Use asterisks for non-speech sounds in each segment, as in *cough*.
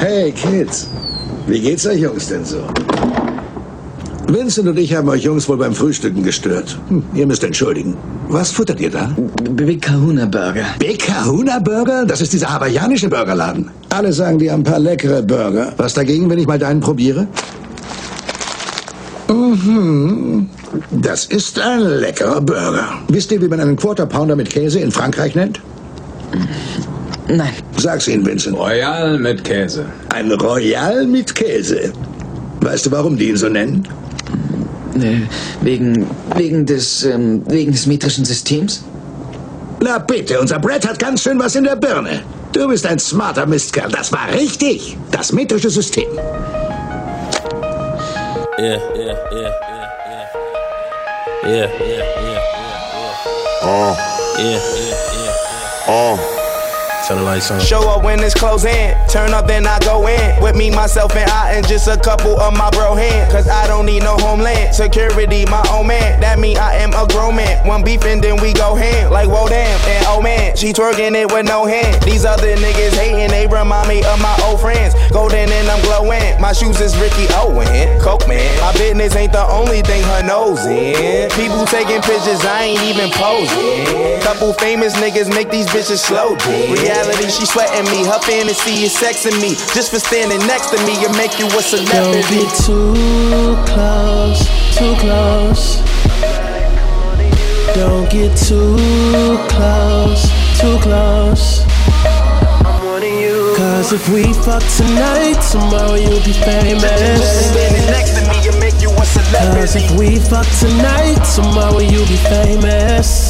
Hey, Kids. Wie geht's euch Jungs denn so? Vincent und ich haben euch Jungs wohl beim Frühstücken gestört. Hm, ihr müsst entschuldigen. Was futtert ihr da? Big Kahuna Burger. Big Kahuna Burger? Das ist dieser hawaiianische Burgerladen. Alle sagen, die haben ein paar leckere Burger. Was dagegen, wenn ich mal deinen probiere? Mhm. Das ist ein leckerer Burger. Wisst ihr, wie man einen Quarter Pounder mit Käse in Frankreich nennt? Nein. Sag's ihnen, Vincent. Royal mit Käse. Ein Royal mit Käse. Weißt du, warum die ihn so nennen? Äh, wegen, wegen des, ähm, wegen des metrischen Systems? Na bitte, unser Brett hat ganz schön was in der Birne. Du bist ein smarter Mistkerl. Das war richtig. Das metrische System. Yeah, yeah, yeah, yeah, yeah. Yeah, yeah, yeah, yeah, yeah. Uh. Yeah, yeah, yeah. Uh. Turn the lights on. Show up when it's close in. Turn up, then I go in. With me, myself, and I, and just a couple of my bro hands. Cause I don't need no homeland. Security, my own man. That mean I am a grown man. One beefing, then we go hand. Like, whoa, damn. And oh man, she twerking it with no hand. These other niggas hating, they remind me of my old friends. Golden and I'm glowing. My shoes is Rick Owens. Coke man. My business ain't the only thing her nose in. People taking pictures, I ain't even posing. Couple famous niggas make these bitches slow. Reality reality, she sweating me. Her fantasy is sexing me. Just for standing next to me, it make you a celebrity. Don't get too close, too close. Don't get too close, too close. Cause if we fuck tonight, tomorrow you'll be famous. Standing next to me, it make you a celebrity. Cause if we fuck tonight, tomorrow you'll be famous you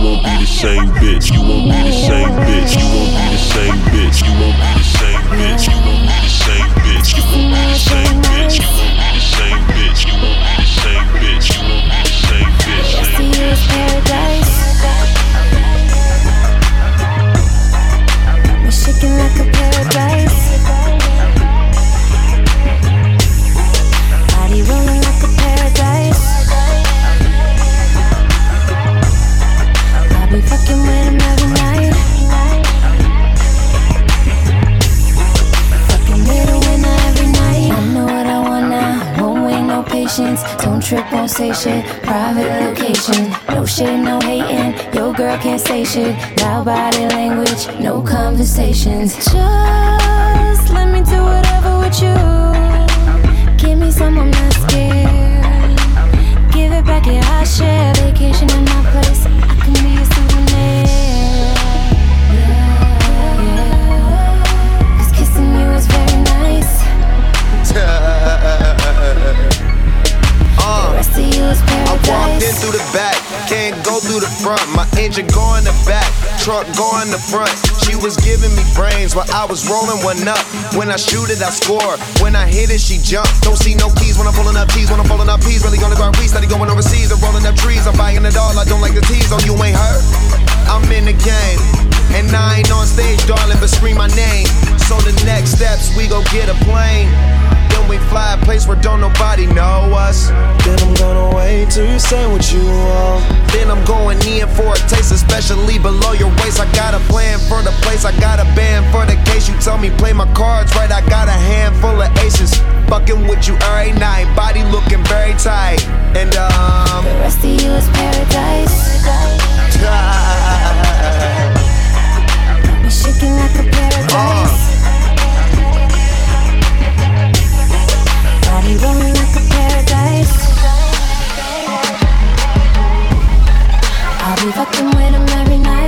won't be the same bitch. You won't be the same bitch. You won't be the same bitch. You won't be the same bitch. You won't be the same bitch. You won't be the same bitch. You won't be the same bitch. You won't be the same bitch. You won't be the same bitch. To you paradise. Shit. Loud body language, no conversations. Just truck going the front. She was giving me brains while I was rolling one up. When I shoot it, I score. When I hit it, she jump. Don't see no keys when I'm pulling up keys. When I'm pulling up peas, really gonna go we study going overseas. I'm rolling up trees, I'm buying it all. I don't like the tease. Oh, you ain't hurt? I'm in the game. And I ain't on stage, darling, but scream my name. So the next steps, we go get a plane we fly a place where don't nobody know us. Then I'm gonna wait till you say what you want. Then I'm going in for a taste, especially below your waist. I got a plan for the place, I got a band for the case. You tell me play my cards right, I got a handful of aces. Fucking with you every night, body looking very tight. And um, the rest of you is paradise. *laughs* Got me shaking like a paradise. Uh. I'll be fucking with him every night.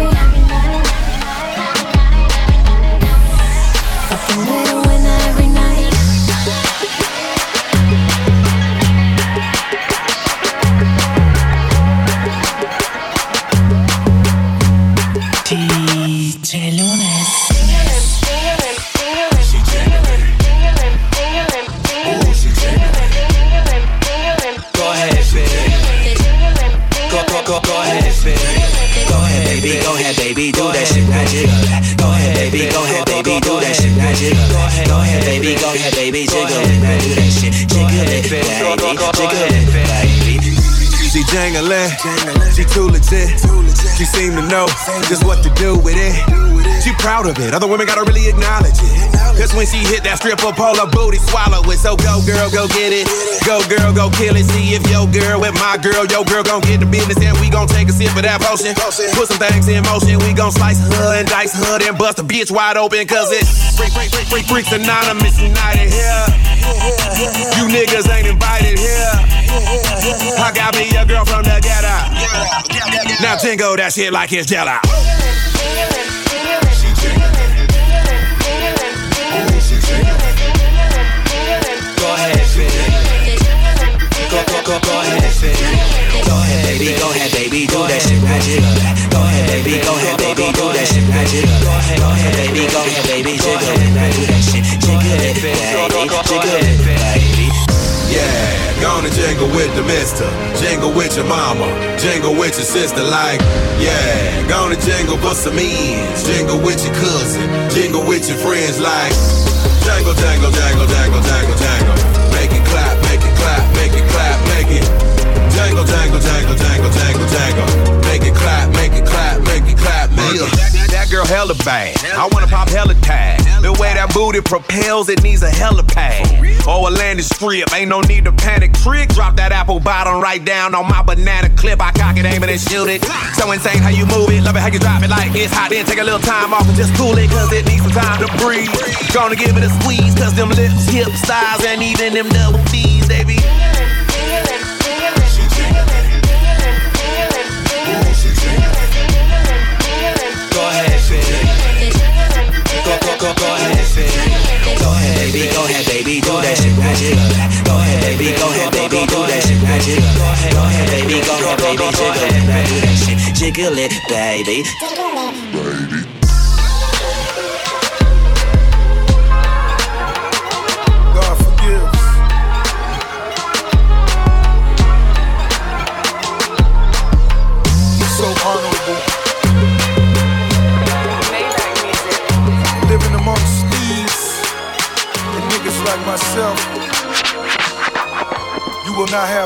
Jangling, she too legit. She seem to know just what to do with it. She proud of it, other women gotta really acknowledge it. Cause when she hit that stripper pole, her booty swallow it. So go girl, go get it. Go girl, go kill it. See if your girl with my girl, your girl gon' get the business. And we gon' take a sip of that potion. Put some things in motion. We gon' slice her and dice her and bust a bitch wide open. Cause it's freak, freak, freak, freak, freaks anonymous united here. You niggas ain't invited here. I got me a girl from the ghetto. Now jingle that shit like it's jello. Go, go, go, go ahead, baby. Go ahead, baby. Go ahead, baby. Do that shit, now jiggle that. Go ahead, baby. Go ahead, baby. Do that shit, now jiggle that. Go ahead, baby. Go ahead, baby. Jiggle it, now do that shit. Jiggle it, baby. Jiggle it, baby. Yeah, gonna jingle with the mister. Jingle with your mama. Jingle with your sister. Like, yeah, gonna jingle for some ends. Jingle with your cousin. Jingle with your friends. Like, jangle, jangle, jangle, jangle, jangle, jangle. Jangle, jangle, jangle, jangle, jangle, jangle. Make it clap, make it clap, make it clap, make it. That, girl hella bad. I wanna pop hella tag. The way that booty propels, it needs a hella pad. Oh, a landing strip, ain't no need to panic. Trick, drop that apple bottom right down on my banana clip. I cock it, aim it, and shoot it. So insane how you move it. Love it how you drop it like it's hot. Then take a little time off and just cool it, cause it needs some time to breathe. Gonna give it a squeeze, cause them lips, hips, thighs, and even them double D's, baby. Go Go ahead, baby. Go ahead, baby. Do that shit, now jiggle that. Go ahead, baby. Go ahead, baby. Jiggle it, now do that shit. Jiggle it, baby.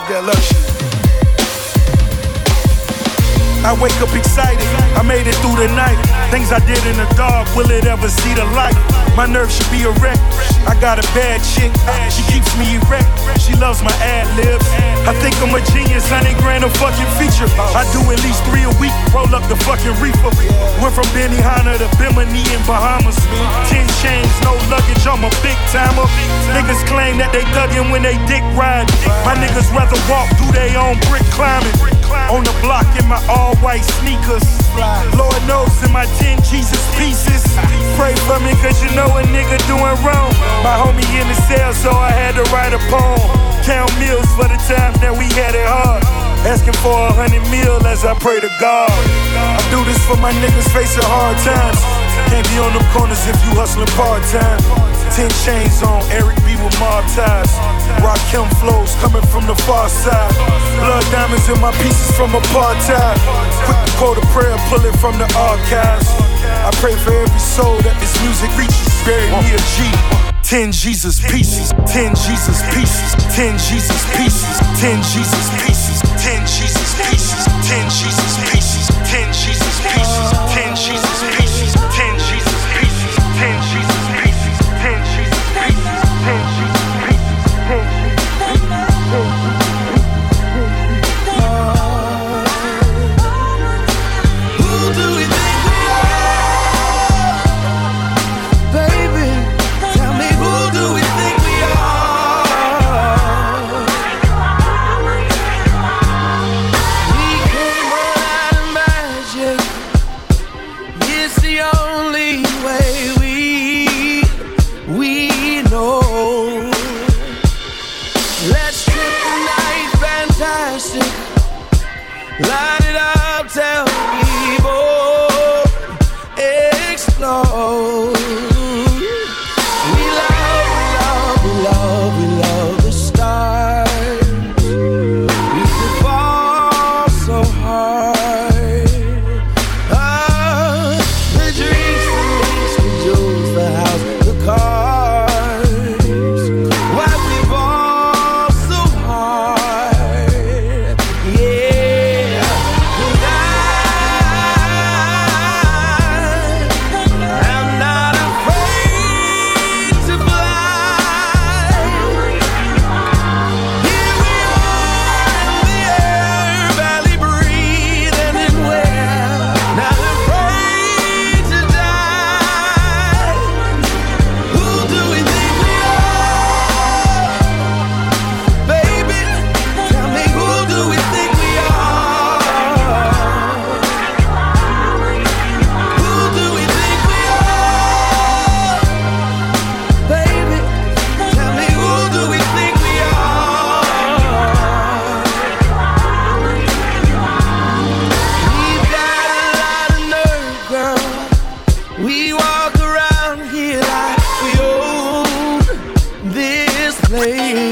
That luxury. I wake up excited. I made it through the night. Things I did in the dark, will it ever see the light? My nerves should be a wreck. I got a bad chick. She keeps me erect. She loves my ad libs. I think I'm a genius. Hundred grand a fucking feature. I do at least three a week. Roll up the fucking reefer. Went from Benihana to Bimini in Bahamas. Ten chains, no luggage. I'm a big timer. Niggas claim that they thuggin' when they dick ride. My niggas rather walk through their own brick climbing. On the block in my all white sneakers. Lord knows in my 10 Jesus pieces. Pray for me cause you know a nigga doing wrong. My homie in the cell, so I had to write a poem. Count meals for the time that we had it hard. Asking for a hundred mil as I pray to God. I do this for my niggas facing hard times. Can't be on them corners if you hustling part time. Ten chains on, Eric B with mob ties. Rock him flows coming from the far side. Blood diamonds in my pieces from apartheid. Quick to quote a prayer, pull it from the archives. I pray for every soul that this music reaches. Bury me a G. Ten Jesus pieces, ten Jesus pieces, ten Jesus pieces, ten Jesus pieces, ten Jesus pieces, ten Jesus pieces,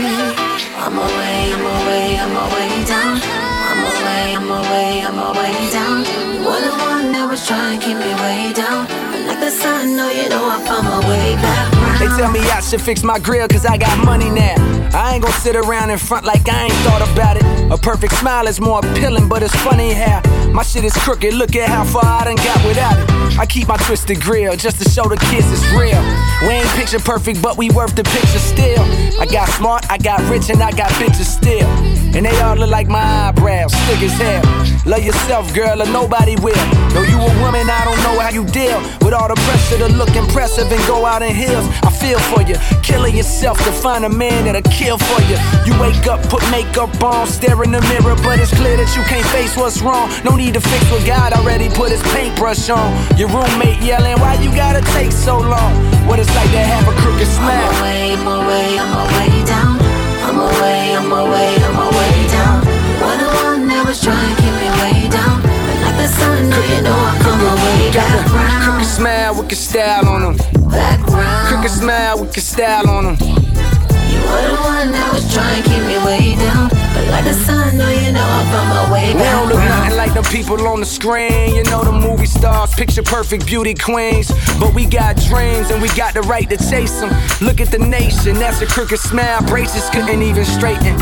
I'm away, I'm away, I'm away down. I'm away, I'm away, I'm away down. You're one that was trying to me way down. Like the sun, no, you know I found my way back. Round. They tell me I should fix my grill cause I got money now. I ain't gonna sit around in front like I ain't thought about it. A perfect smile is more appealing, but it's funny how my shit is crooked. Look at how far I done got without it. I keep my twisted grill just to show the kids it's real. We ain't picture perfect, but we worth the picture still. I got smart, I got rich, and I got bitches still. And they all look like my eyebrows, thick as hell. Love yourself, girl, or nobody will. Know you a woman, I don't know how you deal with all the pressure to look impressive and go out in heels. I feel for you, killing yourself to find a man that'll kill for you. You wake up, put makeup on, stare in the mirror, but it's clear that you can't face what's wrong. No need to fix what God already put his paintbrush on. Your roommate yelling, why you gotta take so long? What it's like to have a crooked smile. I'm away, I'm away, I'm away down. I'm away, I'm away, I'm away down. What the one that was trying to keep me way down. But like the sun, you know I come away back round. Crooked smile with your style on them. Back round. Crooked smile with your style on them. You were the one that was trying to keep me way down. But like the sun, you know I found my way We don't look nothing like the people on the screen. You know the movie stars, picture perfect beauty queens. But we got dreams and we got the right to chase them. Look at the nation, that's a crooked smile. Braces couldn't even straighten.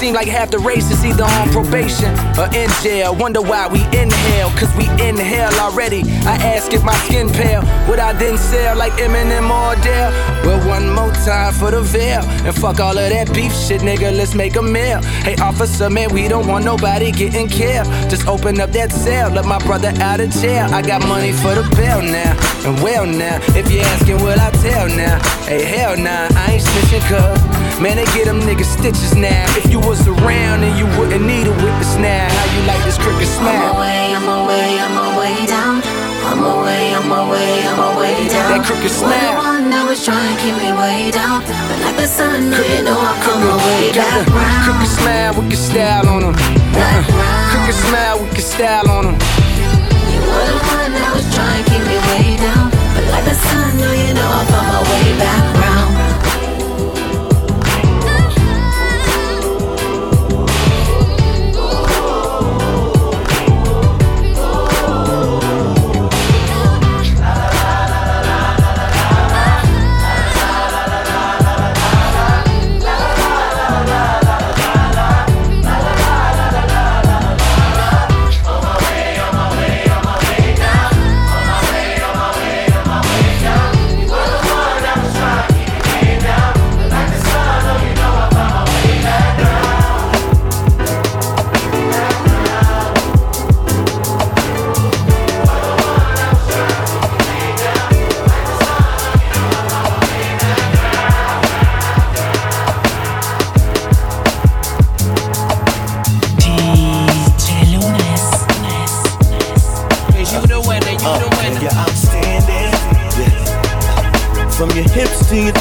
Seem like half the race is either on probation or in jail. Wonder why we inhale, cause we inhale already. I ask if my skin pale, would I then sell like Eminem or Adele? Well, one more time for the veil. And fuck all of that beef shit, nigga, let's make a meal. Hey, officer, man, we don't want nobody getting killed. Just open up that cell, let my brother out of jail. I got money for the bail now. And well now, if you're asking, will I tell now? Hey, hell nah, I ain't snitching, cuz. Man, they get them niggas stitches now. If you was around and you wouldn't need a witness now, how you like this crooked I'm smile? away, I'm away, I'm away down. I'm away, I'm away, I'm away. That crooked the one that was trying to keep me way down. But like the sun, no, you know I come away back round. crooked smile with your style on them. Uh, round. Crooked smile with your style on them. You were the one that was trying to keep me way down. But like the sun, no, you know I found my way back round.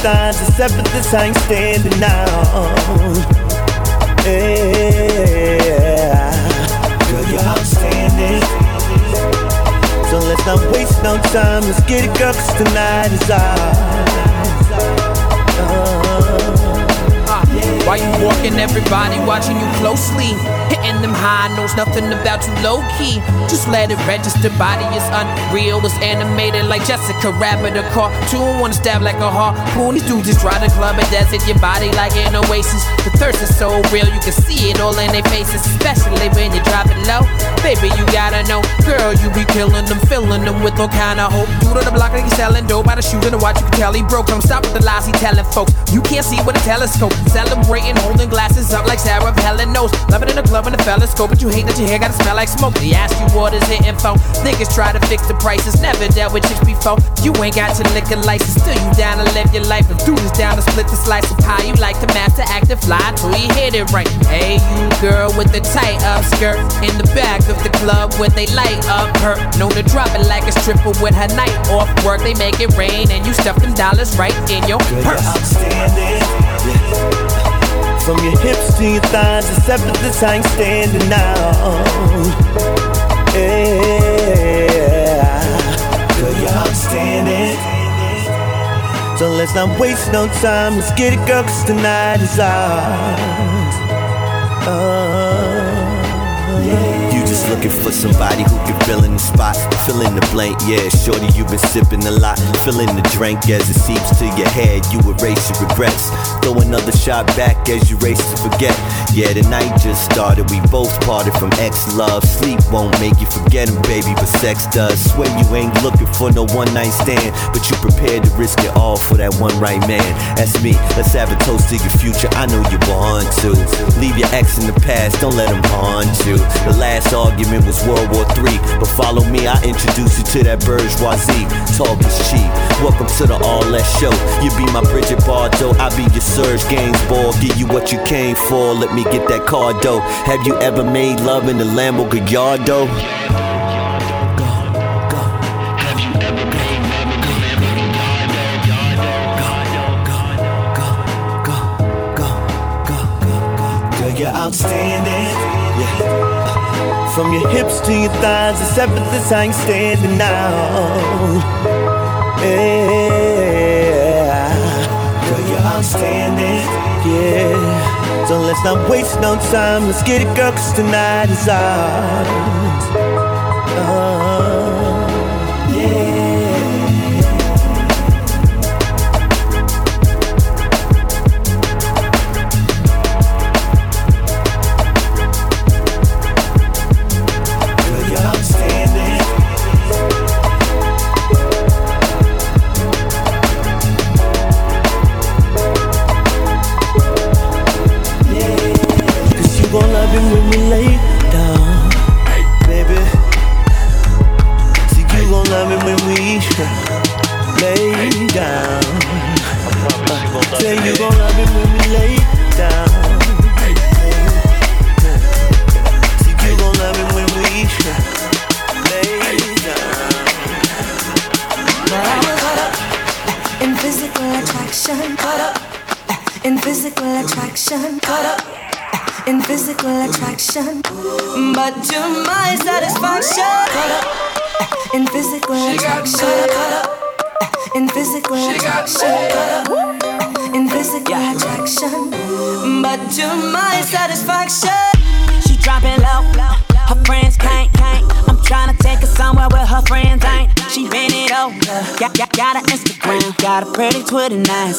To your thighs, it's. I ain't standing now. Yeah. Girl, you're outstanding. So let's not waste no time. Let's get it, girl, 'cause tonight is ours. Uh, Why you walking, everybody watching you closely. Them high notes, nothing about you low key. Just let it register, body is unreal. It's animated like Jessica Rabbit, a cartoon. Wanna stab like a harpoon. These dudes just try to club and dance in your body like an oasis. The thirst is so real, you can see it all in their faces, especially when you drop it low. Baby, you gotta know, girl, you be killing them, filling them with all kind of hope. Dude on the block like he's selling dope. By the shoes and the watch, you can tell he broke. Don't stop with the lies he telling folks. You can't see with a telescope. Celebrating, holding glasses up like Sarah Palin knows. Loving in the club and the telescope, but you hate that your hair gotta smell like smoke. They ask you what is hitting for. Niggas try to fix the prices, never dealt with chicks before. You ain't got your liquor license, still you down to live your life. And dude is down to split the slice of pie. You like to master active fly till you hit it right. Hey, you girl with the tight up skirt in the back of the club where they light up her. Known to drop it like a stripper with her night off work. They make it rain and you stuff them dollars right in your purse. Outstanding. Yeah. From your hips to your thighs, it's effortless. I ain't standing now. Yeah. Girl, you're outstanding. So let's not waste no time. Let's get it, girl, 'cause tonight is ours. Oh, looking for somebody who can fill in the spot, fill in the blank. Yeah, shorty, you've been sipping a lot, fill in the drink as it seeps to your head. You erase your regrets, throw another shot back as you race to forget. Yeah, the night just started. We both parted from ex love. Sleep won't make you forget him, baby, but sex does. Swear you ain't looking for no one night stand, but you prepared to risk it all for that one right man. That's me. Let's have a toast to your future. I know you're born to. Leave your ex in the past, don't let him haunt you. The last argument was World War III, but follow me, I introduce you to that bourgeoisie. Talk is cheap. Welcome to the All That Show. You be my Brigitte Bardot, I be your Serge Gainsbourg. Give you what you came for, let me get that car dough. Have you ever made love in the Lambo Gallardo? You're outstanding. From your hips to your thighs, it's effortless. I ain't standing now. Yeah. Girl, you're outstanding. Yeah. So let's not waste no time. Let's get it, girl, cause tonight is ours. Uh,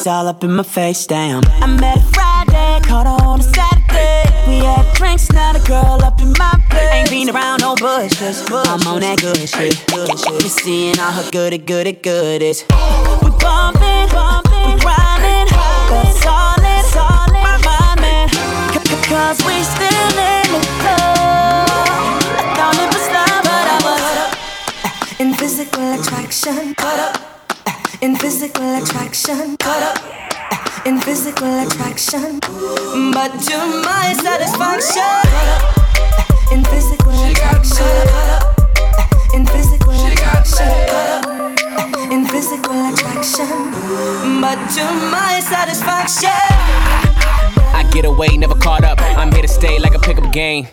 It's all up in my face, damn. I met her Friday, caught her on a Saturday. We had drinks, now the girl up in my place. Ain't been around no bushes. I'm on that good shit. Me seeing all her goody, goody, goodies. We bumpin', bumpin', we rhyming. But solid, solid, my mind, man. Cause we still in the club. I thought it was love, but I was in physical attraction. Caught up in physical attraction. Caught up in physical attraction. But to my satisfaction. Caught up in physical attraction. Caught up in physical attraction. Caught up in physical attraction. But to my satisfaction. I get away, never caught up. I'm here to stay like a pickup game.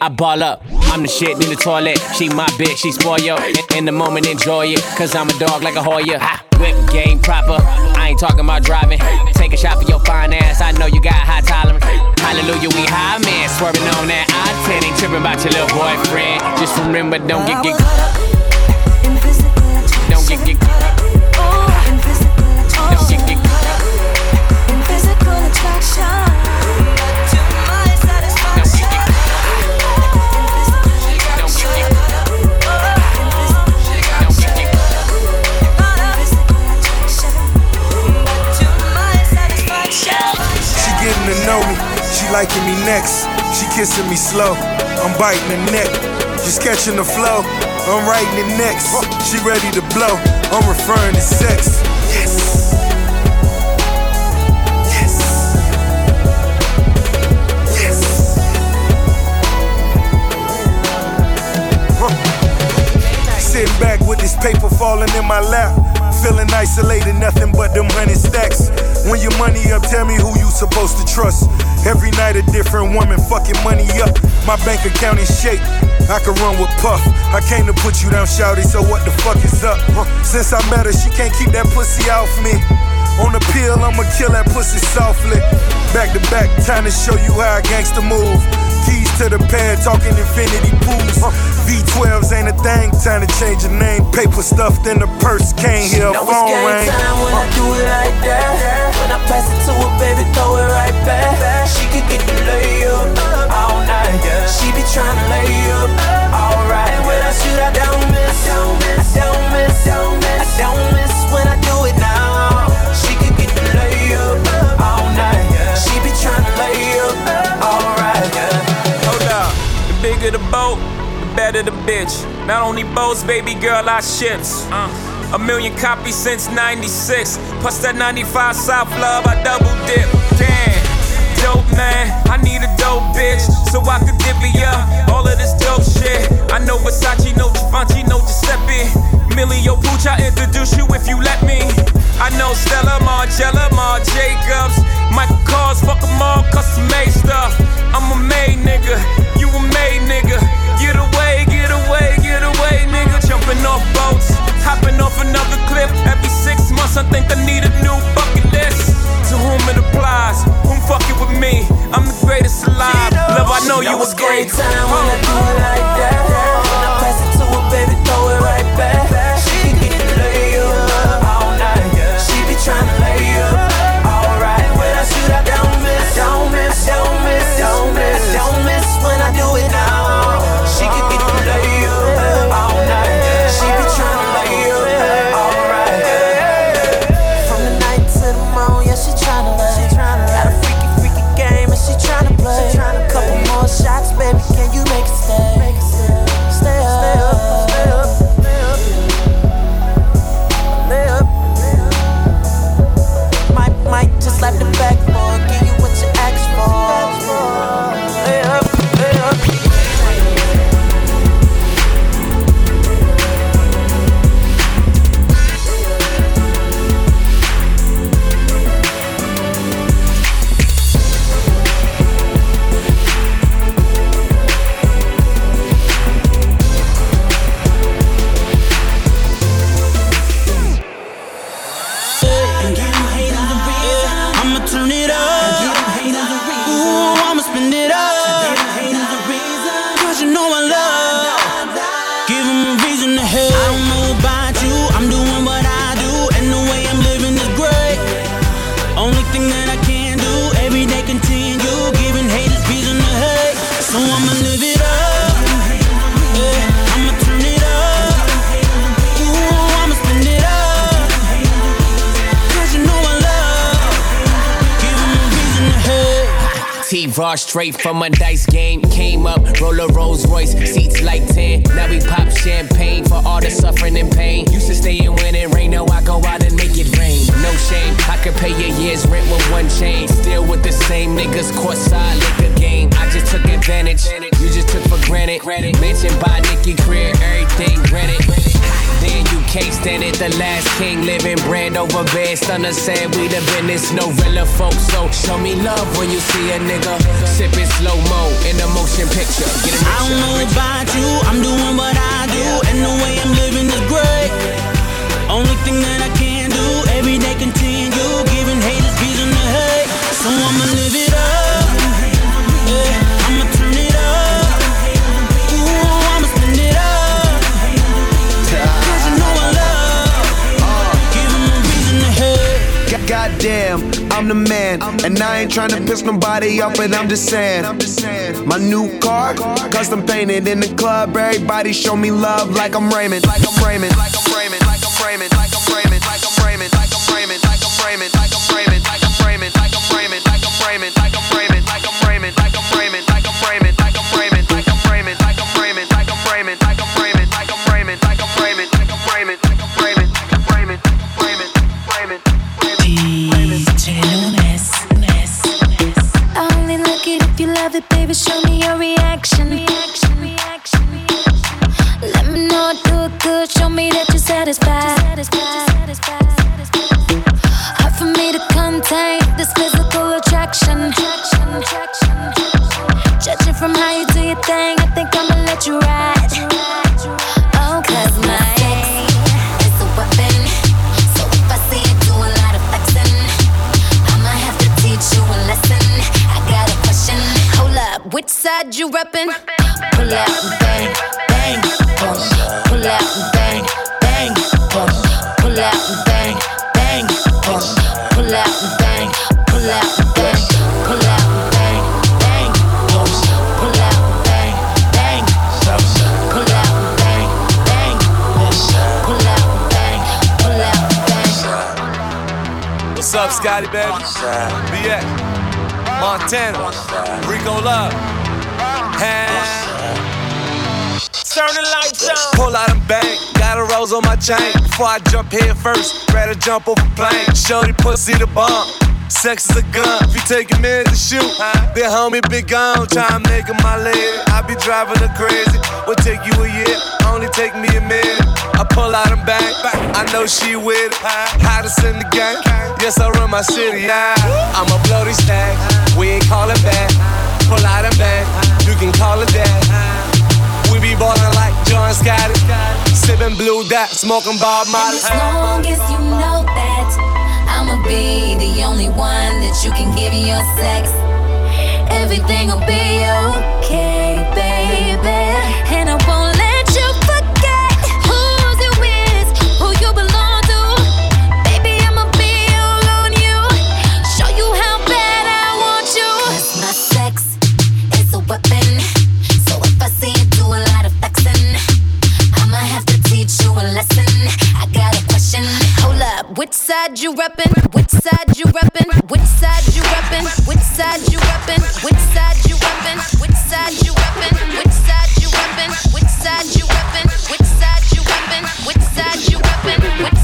I ball up, I'm the shit in the toilet. She my bitch, she spoil yo. In, in the moment, enjoy it. Cause I'm a dog like a Hoya. Ha, whip game proper. I ain't talking about driving. Take a shot for your fine ass. I know you got high tolerance. Hallelujah, we high man. Swerving on that I 10. Ain't tripping about your little boyfriend. Just remember, don't get get. Don't get get. Liking me next. She kissing me slow, I'm biting her neck. She's catching the flow, I'm writing it next. She ready to blow, I'm referring to sex. Yes. Sitting back with this paper falling in my lap. Feeling isolated, nothing but them hundred stacks. When your money up, tell me who you supposed to trust. Every night a different woman fucking money up. My bank account is shake. I can run with Puff. I came to put you down, shouty, so what the fuck is up? Huh. Since I met her, she can't keep that pussy off me. On the pill, I'ma kill that pussy softly. Back to back, time to show you how a gangster move. Keys to the pad, talking infinity pools. V12s ain't a thing, time to change your name. Paper stuffed in the purse, can't hear a phone ring. time when I do it like that. When I pass it to her, baby, throw it right back. She could get the layup all night. She be tryna lay up, alright. And when I shoot, I don't miss, don't miss, don't miss, don't miss, I don't miss when I do it now. She could get the layup all night. She be tryna lay up, alright. Hold up, the bigger the boat, the better the bitch. Not only boats, baby girl, I ships. Uh, a million copies since 96. Plus that 95 South Love, I double dip. Damn, dope man, I need a dope bitch. So I could divvy up all of this dope shit. I know Versace, no Givenchy, no Giuseppe. Emilio Pucci, I introduce you if you let me. I know Stella, Margiela, Marc Jacobs. Michael Kors, fuck 'em all, custom made stuff. I'm a made nigga, you a made nigga. Get away, get away, get away, nigga. Jumping off boats, hopping off another cliff. Every six months, I think I need a new bucket list. To whom it applies, whom with me? I'm the greatest alive. Love, I know you was great. time when I uh. do it like that. T Raw straight from a dice game. Came up, roll a Rolls Royce, seats like 10. Now we pop champagne for all the suffering and pain. Used to stay in when it rain, now I go out and make it rain. No shame, I could pay your year's rent with one chain. Still with the same niggas, courtside liquor game. I just took advantage, you just took for granted. Mentioned by Nicky Greer, everything granted. Then you can't stand it. The last king living brand over bed. Stunner said we the business, no real folks. So show me love when you see a nigga sipping slow mo in a motion picture. Get him I don't know about you, I'm doing what I do, and the way I'm living is great. Only thing that I can do, every day continue, giving haters reason to hate. So I'ma Goddamn, I'm the man. And I ain't tryna piss nobody off, but I'm just saying. My new car, custom painted in the club. Everybody show me love. Like I'm Raymond. Like I'm Raymond. Like I'm Raymond. Like I'm Raymond. Like I'm Raymond. Like I'm Raymond. Like I'm Raymond. Like I'm Raymond. Like I'm Raymond. Boom, pull out and bang, bang, boom, pull out and bang, pull out and bang, pull out and bang, bang, boom, pull out and bang, bang, boom, pull out and bang, bang, boom, pull out and bang, pull out and bang. What's up, Scotty, baby? BX, Montana, Rico Love. Turn the lights on. Pull out a bang, got a rose on my chain. Before I jump head first, better jump off a plane. Shorty pussy the bomb. Sex is a gun. If you take a minute to shoot, then homie big gone. Try and make her my lady. I be driving her crazy. Would take you a year, only take me a minute. I pull out and bang, I know she with it. Hottest in the game. Yes, I run my city. Yeah. I'ma blow these stacks. We ain't calling back. Pull out and bang. You can call it that. Ballin' like John Scotty. Sippin' blue dot, smoking Bob Marley. As long as you know that I'ma be the only one that you can give your sex, everything will be okay, baby. A lesson. I got a question. Hold up, which side you reppin'? Which side you reppin'? Which side you reppin'? Which side you reppin'? Which side you reppin'? Which side you reppin'? Which side you reppin'? Which side you reppin'? Which side you reppin'? Which side you reppin'?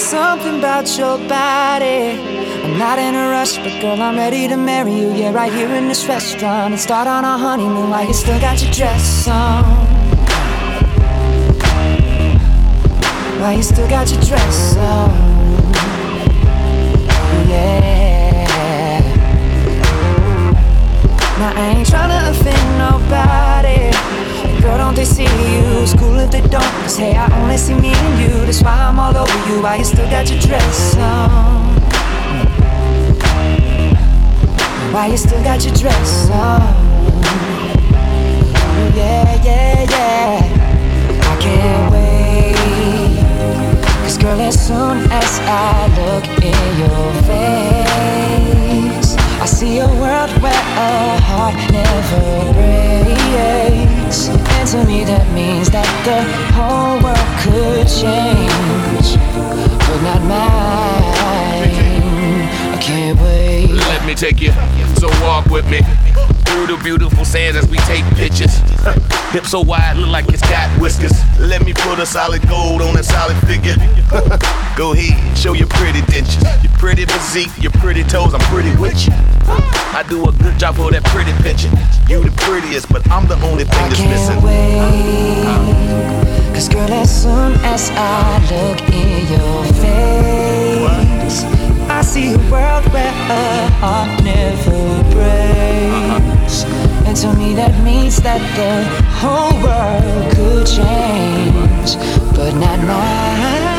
There's something about your body. I'm not in a rush, but girl, I'm ready to marry you. Yeah, right here in this restaurant and start on our honeymoon while you still got your dress on. While you still got your dress on. Yeah. Now I ain't tryna offend nobody. Girl, don't they see you? It's cool if they don't. Hey, I only see me and you. That's why I'm all over you. Why you still got your dress on? Why you still got your dress on? Yeah, yeah, yeah. I can't wait. Cause girl, as soon as I look in your face, I see a world where a heart never breaks. And to me, that means that the whole world could change, but not mine. I can't wait. Let me take you, so walk with me through the beautiful sands as we take pictures. *laughs* Hip so wide, look like it's got whiskers. Let me put a solid gold on a solid figure. *laughs* Go ahead, show your pretty dentures, your pretty physique, your pretty toes. I'm pretty with you. I do a good job for that pretty picture. You the prettiest, but I'm the only thing that's missing. wait. Cause girl, as soon as I look in your face, I see a world where a heart never breaks. And to me, that means that the whole world could change, but not mine.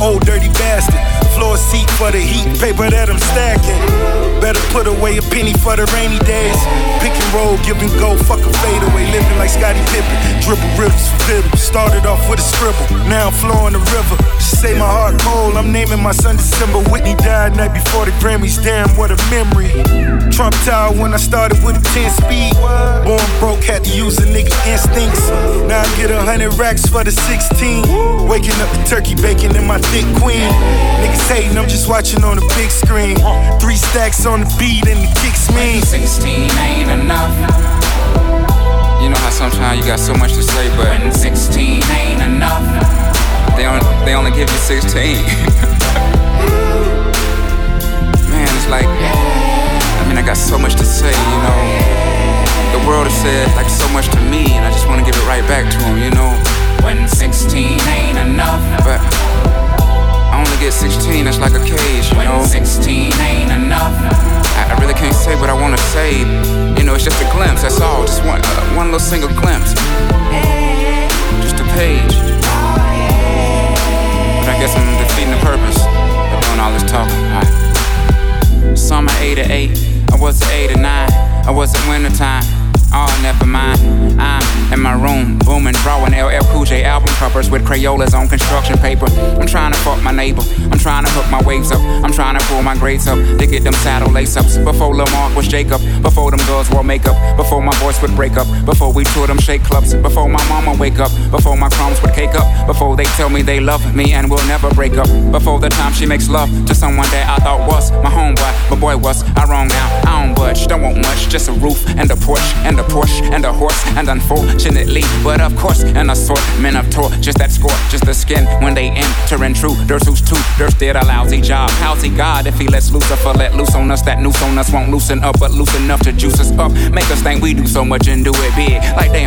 Old dirty bastard. Floor seat for the heat, paper that I'm stacking. Put away a penny for the rainy days. Pick and roll, give and go, fuck a fade away. Living like Scottie Pippen, dribble rivers for fiddle. Started off with a scribble, now I'm flowing the river. She say my heart cold, I'm naming my son December. Whitney died night before the Grammys, damn, what a memory. Trump Tower when I started with a 10 speed. Born broke, had to use a nigga instincts. Now I get a hundred racks for the 16. Waking up the turkey bacon in my thick queen. Niggas hating, I'm just watching on the big screen. Three stacks on the beat and the kicks mean. 16 ain't enough. You know how sometimes you got so much to say, but when 16 ain't enough. They only, they only give you 16. *laughs* Man, it's like, I mean, I got so much to say, you know. The world has said like so much to me, and I just want to give it right back to them, you know. When 16 ain't enough. But I only get 16, that's like a cage, you know. When 16 ain't enough. I, I really can't say what I wanna say. You know, it's just a glimpse, that's all. Just one, uh, one little single glimpse. Just a page. But I guess I'm defeating the purpose of doing all this talking. Right. Summer 8 to 8, I was at 8 to 9. I was at wintertime. Oh, never mind. I'm in my room, booming, drawing LL Cool J album covers with Crayolas on construction paper. I'm trying to fuck my neighbor. I'm trying to hook my waves up. I'm trying to pull my grades up to get them saddle lace ups. Before Lamar was Jacob. Before them girls wore makeup. Before my voice would break up. Before we toured them shake clubs. Before my mama wake up. Before my crumbs would cake up. Before they tell me they love me and will never break up. Before the time she makes love to someone that I thought was my homeboy. But boy, was I wrong now? I don't budge. Don't want much. Just a roof and a porch and a Porsche and a horse. And unfortunately, but of course, an assortment of tour. Just that score, just the skin when they enter in true. There's who's two. There's did a lousy job. How's he God if he lets Lucifer let loose on us? That noose on us won't loosen up, but loose enough to juice us up. Make us think we do so much and do it big. Like they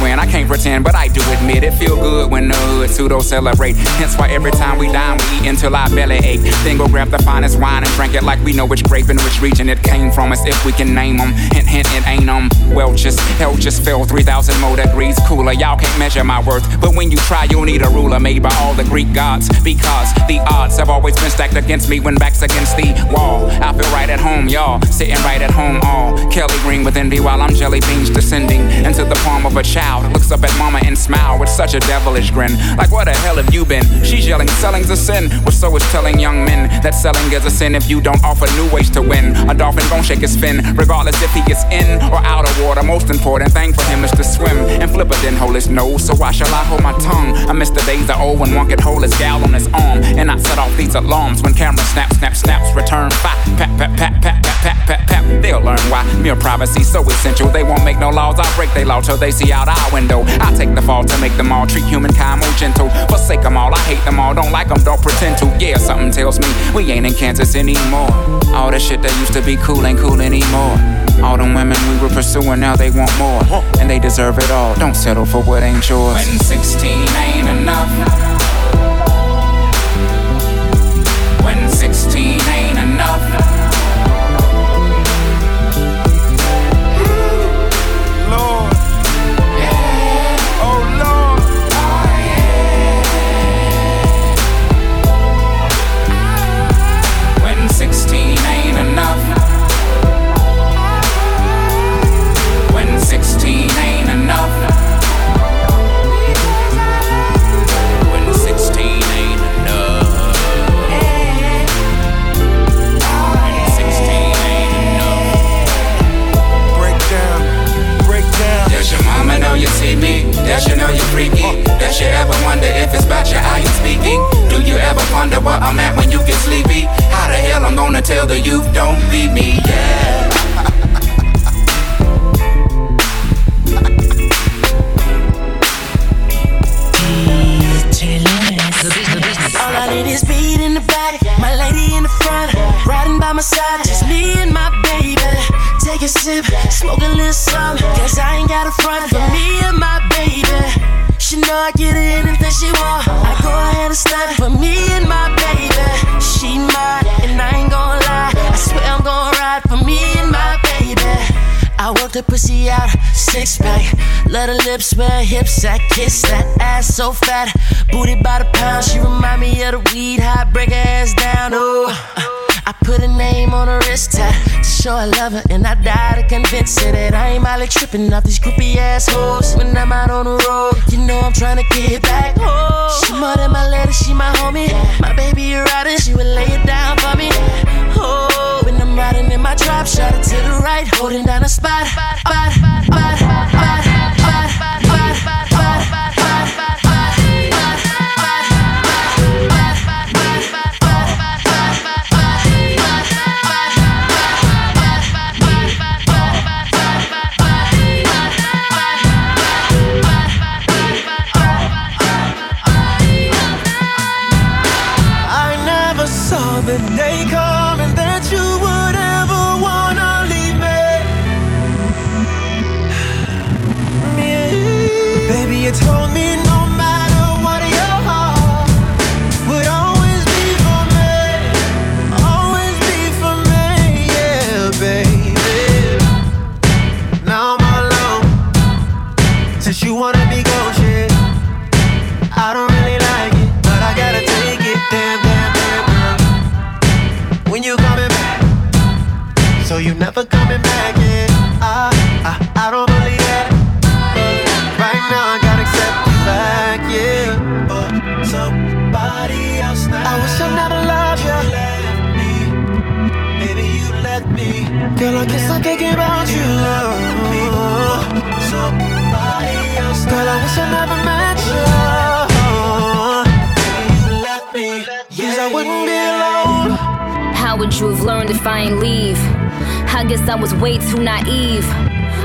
win. I can't pretend, but I do admit it feel good when the hood pseudo celebrate. Hence why every time we dine, we eat until our belly ache. Then go grab the finest wine and drink it like we know which grape and which region it came from. As if we can name them. Hint, hint, it ain't them. Well, just hell just fell 3,000 more degrees cooler. Y'all can't measure my worth. But when you try, you'll need a ruler made by all the Greek gods. Because the odds have always been stacked against me when back's against the wall. I feel right at home, y'all. Sitting right at home, all Kelly green with envy while I'm jelly beans descending into the palm of a child. Looks up at mama and smile with such a devilish grin. Like, where the hell have you been? She's yelling, selling's a sin. Well, so is telling young men that selling is a sin if you don't offer new ways to win. A dolphin gon' shake his fin, regardless if he gets in or out of water. Most important thing for him is to swim. And Flipper didn't hold his nose, so why shall I hold my tongue? I miss the days of old when one could hold his gal on his arm. And I set off these alarms when cameras snap, snap, snaps, return fire. Pat, pat, pat, pat, pat, pat, pat, pat. They'll learn why mere privacy so essential. They won't make no laws. I'll break they law till they see out window. I take the fall to make them all treat humankind more gentle. Forsake them all, I hate them all. Don't like them, don't pretend to. Yeah, something tells me we ain't in Kansas anymore. All the shit that used to be cool ain't cool anymore. All them women we were pursuing, now they want more. And they deserve it all. Don't settle for what ain't yours. When 16 ain't enough. Does she ever wonder if it's about your eye you speaking? Do you ever wonder where I'm at when you get sleepy? How the hell I'm gonna tell the youth don't pussy out, six pack. Let her lips wear hips, I kiss that ass so fat. Booty by the pound, she remind me of the weed, high break her ass down. Oh, I put a name on her wrist tap to show I love her, and I die to convince her that I ain't Molly tripping off these groupie assholes. When I'm out on the road, you know I'm trying to get back. Oh, she more than my lady, she my homie. My baby, you riding, she would lay it down for me. Oh, when I'm riding in my drop, shot it to the right, holding down a spot, spot, spot, spot, somebody else now. I wish I never loved you. Baby, you let me. Girl, I guess I'm thinking about you. Somebody else Girl, I wish I never met you. You let me. Yes, I wouldn't be alone. How would you have learned if I ain't leave? I guess I was way too naive.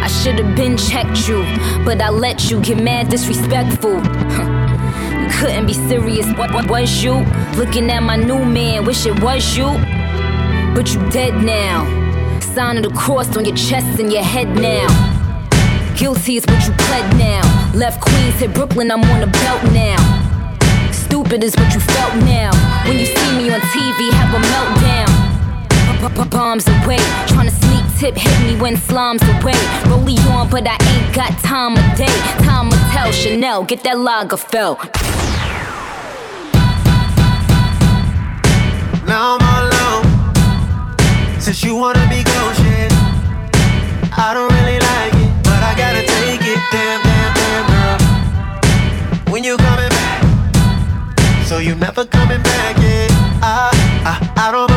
I should have been checked you, but I let you get mad disrespectful. Couldn't be serious. What, what was you? Looking at my new man, wish it was you. But you dead now. Sign of the cross on your chest and your head now. Guilty is what you pled now. Left Queens, hit Brooklyn, I'm on the belt now. Stupid is what you felt now. When you see me on TV, have a meltdown. Bombs away, trying to sneak tip, hit me when slime's away. Rollie on, but I ain't got time of day. Time will tell Chanel, get that Lagerfeld. Now I'm alone. Since you wanna be ghost shit, I don't really like it, but I gotta take it. Damn, damn, damn, girl. When you coming back? So you never coming back, yeah. I, ah, I, I don't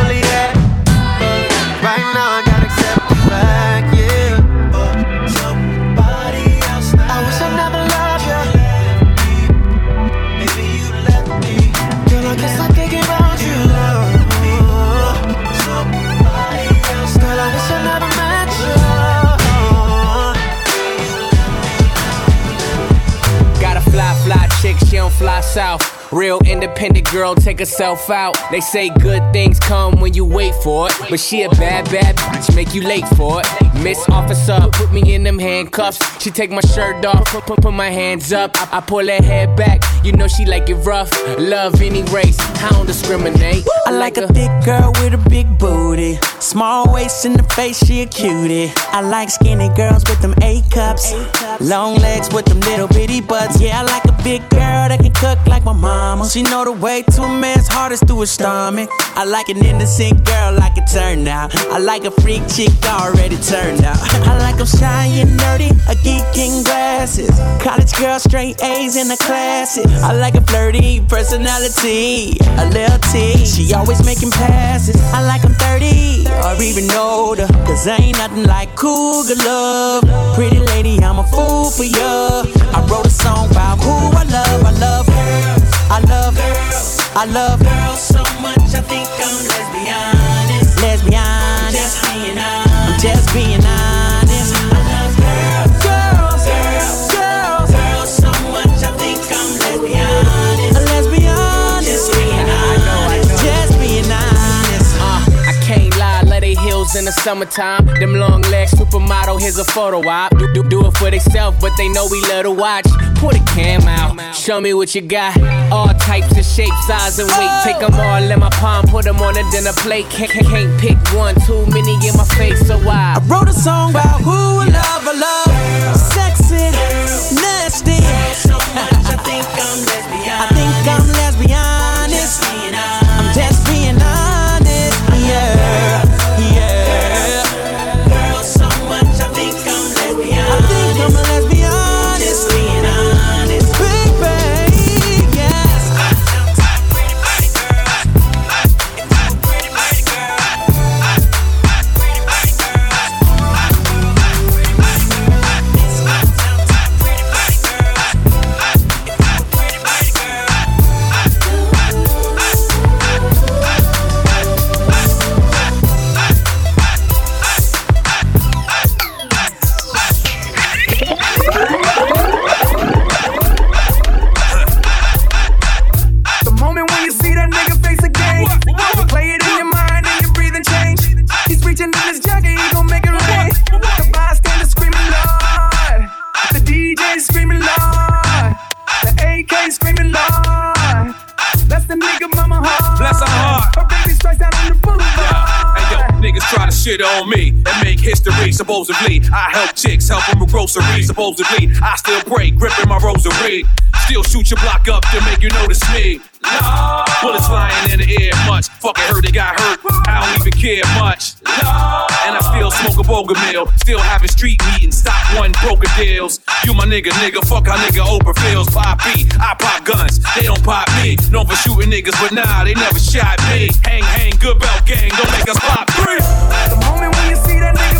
south. Real independent girl, take herself out. They say good things come when you wait for it. But she a bad, bad bitch, make you late for it. Miss Officer, put me in them handcuffs. She take my shirt off, put, put, put my hands up. I, I pull her hair back, you know she like it rough. Love any race, I don't discriminate. I like a thick girl with a big booty. Small waist in the face, she a cutie. I like skinny girls with them A cups. Long legs with them little bitty butts. Yeah, I like a big girl that can cook like my mama. She know the way to a man's heart is through his stomach. I like an innocent girl like it turned out. I like a freak chick already turned out. *laughs* I like them shy and nerdy, a geek in glasses. College girl, straight A's in the classes. I like a flirty personality, a little T. She always making passes. I like them 30 or even older. Cause ain't nothing like cougar love. Pretty lady, I'm a fool for ya. I wrote a song about who I love. I love girls. I love girls. I love girls so much. I think I'm lesbian. Lesbian. Just being honest. I'm just being the summertime. Them long legs, supermodel, here's a photo op. Do, do, do it for theyself, but they know we love to watch. Pull the cam out, show me what you got. All types of shapes, size, and weight. Take them all in my palm, put them on a dinner plate. Can't, can't, can't pick one, too many in my face, so why? I wrote a song about who I love, I love. Sexy, nasty. *laughs* I think I'm lesbian. I think I'm lesbian. Shit on me and make history. Supposedly, I help chicks, help them with groceries. Supposedly, I still pray, gripping my rosary. Still shoot your block up to make you notice me. Lord. Bullets flying in the air much. Fucking heard they got hurt. I don't even care much. Lord. And I still smoke a boga meal. Still having street meetings. Stop one broker deals. You my nigga, nigga. Fuck how nigga Oprah feels. Pop I pop guns. They don't pop me. No known for shooting niggas, but nah, they never shot me. Hang, hang, good belt gang, don't make us pop three. The moment when you see that nigga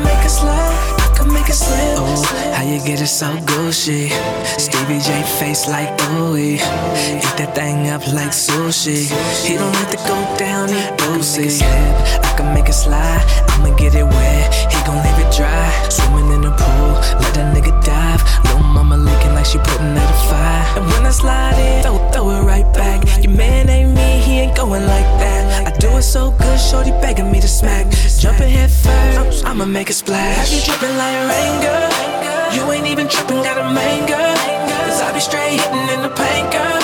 can make it slide, I can make it slip. Oh, how you get it so gushy? Stevie J face like ooey. Eat that thing up like sushi. He don't like to go down, he boozy. I can make it slide. I'ma get it wet. He gon' leave it dry. Swimming in the let a nigga dive. Little mama leaking like she putting out a fire. And when I slide in, throw, throw it right back. Your man ain't me, he ain't going like that. I do it so good, shorty begging me to smack. Jumping head first, I'ma make a splash. Have you tripping like rain, girl? You ain't even tripping, got a main girl. Cause I be straight hitting in the paint, girl.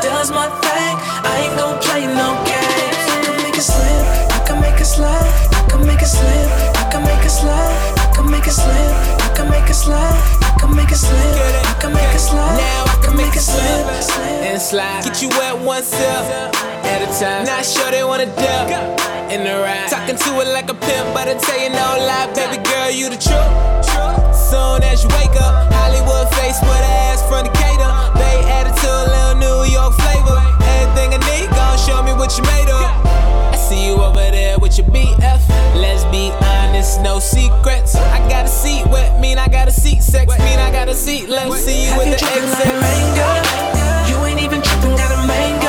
Does my thing, I ain't gon' play no games. I can make it slip, I can make it slide, I can make it slip, I can make it slide, and slide. Get you wet one sip at a time. Not sure they wanna dip in the ride. Talking to it like a pimp, but I tell you no lie, baby girl, you the truth. Soon as you wake up, Hollywood face with ass from Decatur. Bay attitude, little New York flavor. Everything I need, gon' show me what you made of. See you over there with your BF. Let's be honest, no secrets. I got a seat wet, mean I got a seat sex, mean I got a seat. Let's see you Have with you the exit. like girl? You ain't even tripping, got a main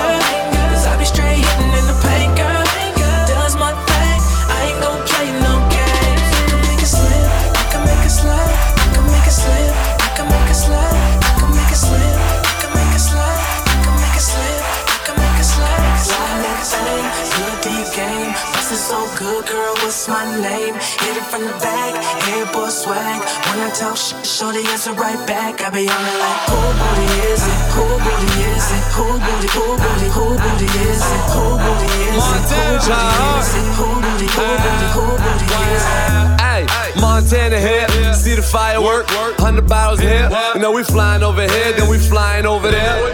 game. Bustin' so good, girl, what's my name? Hit it from the back, hair boy swag. When I talk shit, shorty answer right back. I be on it like, who booty is it? Who booty is it? Who booty, who booty, who booty is it? Who booty is it? Who booty is it? Who booty, who booty, who booty is it? Hey, Montana here, see the firework, hundred bottles here. You know we flying over here, then we flying over there.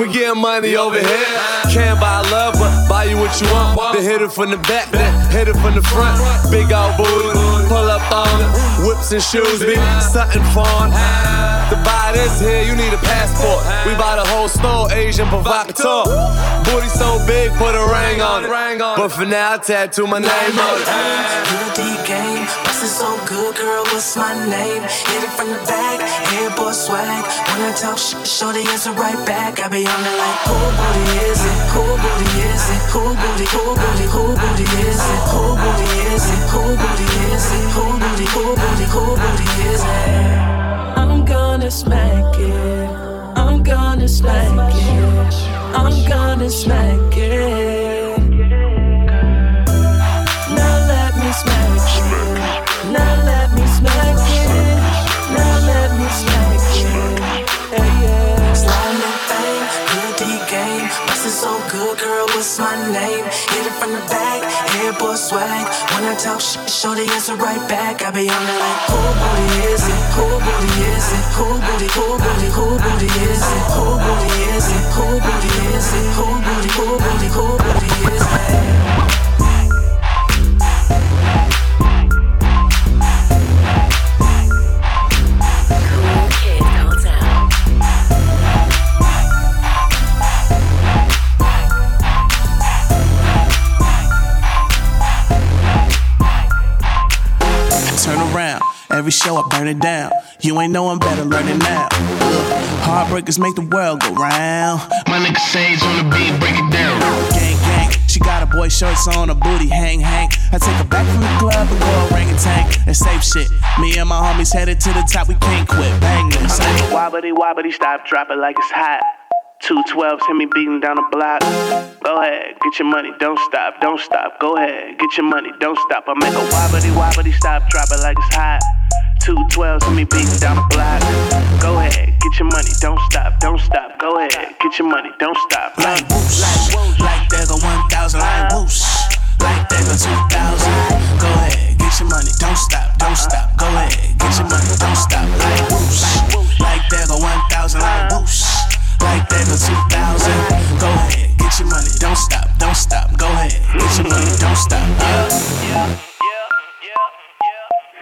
We getting money over here. Can't buy love, but buy you what you want. Then hit it from the back, then hit it from the front. Big old booty, pull up on. Whips and shoes, be something fun. To buy this here, you need a passport. We buy the whole store, Agent Provocateur. Booty so big, put a ring on it. But for now, I tattoo my name on it. Deep game, bustin' so good, girl, what's my name? Hit it from the back, hair boy swag. When I talk shit, shorty answer right back. I be on it like, who booty is it? Who booty is it? Who booty, who booty, who booty is it? Who booty is it? Who booty is it? Who booty, who booty, who booty is it? Gonna smack it. I'm gonna smack it. I'm gonna smack it. Now let me smack it. Now let me smack it. Now let me smack it. Yeah, yeah. Slide that thing, good deep game. Bustin' so good, girl, what's my name? Hit it from the back, hair boy swag. I talk shit, shorty answer right back. I be on it like, who booty is it? Who booty is it? Who booty, who booty, who booty is it? Who booty is it? Who booty is it? Who booty, who booty, who booty is it? Show I burn it down. You ain't knowing better, learn it now. Heartbreakers make the world go round. My nigga Sage on the beat, break it down. Gang, gang. She got a boy shorts on, a booty hang, hang. I take her back from the club and go orangutan. And tank. It's safe shit. Me and my homies headed to the top, we can't quit. Bang this. Wobbity wobbity, stop, drop it like it's hot. Two twelves hit me beating down the block. Go ahead, get your money, don't stop, don't stop. Go ahead, get your money, don't stop. I make a wobbity wobbity, stop, drop it like it's hot. Two twelves and me beating down the block. Go ahead, get your money, don't stop, don't stop. Go ahead, get your money, don't stop. Like whoosh, like there go 1,000, like whoosh, like there go 2,000. Go ahead, get your money, don't stop, don't stop. Go ahead, get your money, don't stop. Like whoosh, like there go 1,000, like whoosh, like there go 2,000. Go ahead, get your money, don't stop, don't stop. Go ahead, get your money, don't stop. Yeah.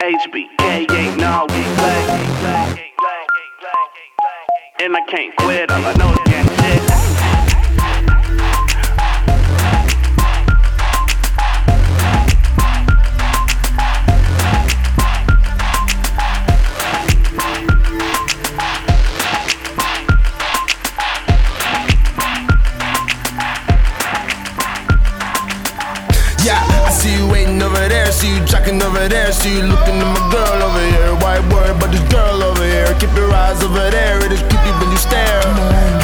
HBK ain't no play. And I can't quit, over there, see you looking at my girl over here. White word, but this girl over here. Keep your eyes over there, it is creepy when you stare.